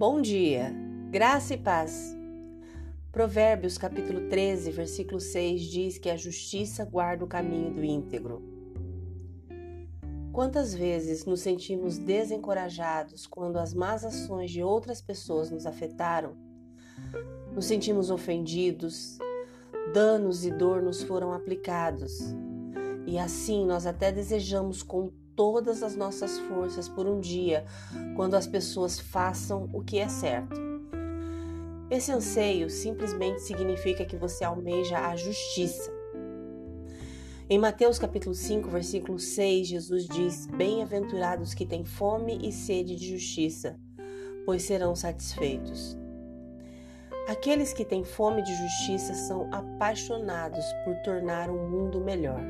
Bom dia, graça e paz. Provérbios capítulo 13, versículo 6 diz que a justiça guarda o caminho do íntegro. Quantas vezes nos sentimos desencorajados quando as más ações de outras pessoas nos afetaram? Nos sentimos ofendidos, danos e dor nos foram aplicados. E assim nós até desejamos com todas as nossas forças por um dia, quando as pessoas façam o que é certo. Esse anseio simplesmente significa que você almeja a justiça. Em Mateus capítulo 5, versículo 6, Jesus diz: Bem-aventurados que têm fome e sede de justiça, pois serão satisfeitos. Aqueles que têm fome de justiça são apaixonados por tornar o um mundo melhor.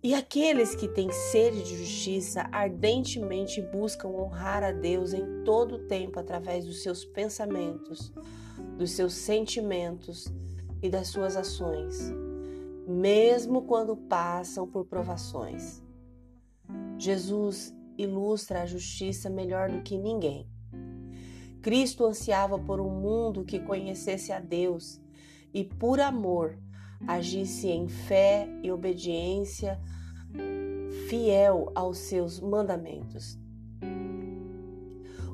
E aqueles que têm sede de justiça ardentemente buscam honrar a Deus em todo o tempo através dos seus pensamentos, dos seus sentimentos e das suas ações, mesmo quando passam por provações. Jesus ilustra a justiça melhor do que ninguém. Cristo ansiava por um mundo que conhecesse a Deus e, por amor, agisse em fé e obediência, fiel aos seus mandamentos.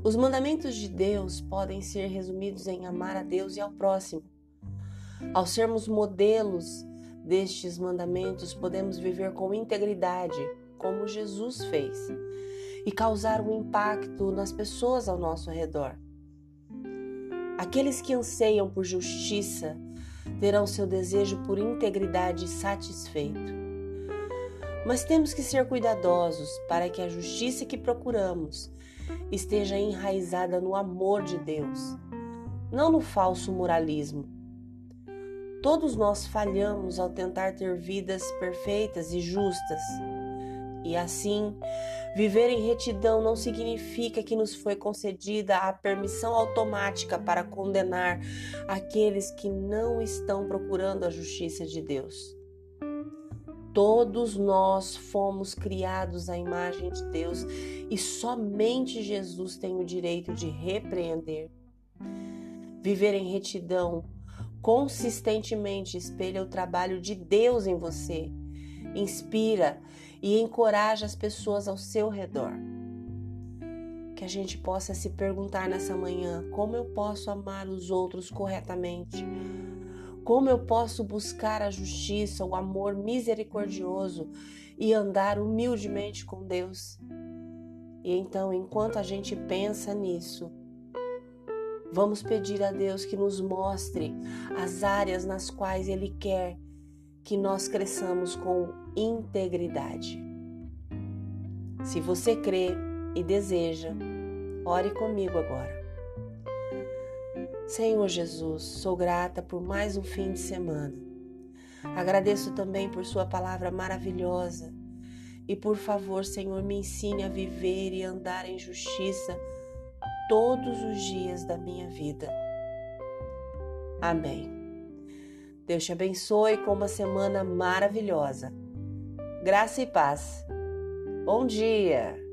Os mandamentos de Deus podem ser resumidos em amar a Deus e ao próximo. Ao sermos modelos destes mandamentos, podemos viver com integridade, como Jesus fez, e causar um impacto nas pessoas ao nosso redor. Aqueles que anseiam por justiça terão seu desejo por integridade satisfeito. Mas temos que ser cuidadosos para que a justiça que procuramos esteja enraizada no amor de Deus, não no falso moralismo. Todos nós falhamos ao tentar ter vidas perfeitas e justas. E assim, viver em retidão não significa que nos foi concedida a permissão automática para condenar aqueles que não estão procurando a justiça de Deus. Todos nós fomos criados à imagem de Deus e somente Jesus tem o direito de repreender. Viver em retidão consistentemente espelha o trabalho de Deus em você inspira e encoraja as pessoas ao seu redor. Que a gente possa se perguntar nessa manhã: como eu posso amar os outros corretamente? Como eu posso buscar a justiça, o amor misericordioso e andar humildemente com Deus? E então, enquanto a gente pensa nisso, vamos pedir a Deus que nos mostre as áreas nas quais Ele quer que nós cresçamos com integridade. Se você crê e deseja, ore comigo agora. Senhor Jesus, sou grata por mais um fim de semana. Agradeço também por Sua palavra maravilhosa. E por favor, Senhor, me ensine a viver e andar em justiça todos os dias da minha vida. Amém. Deus te abençoe com uma semana maravilhosa. Graça e paz. Bom dia!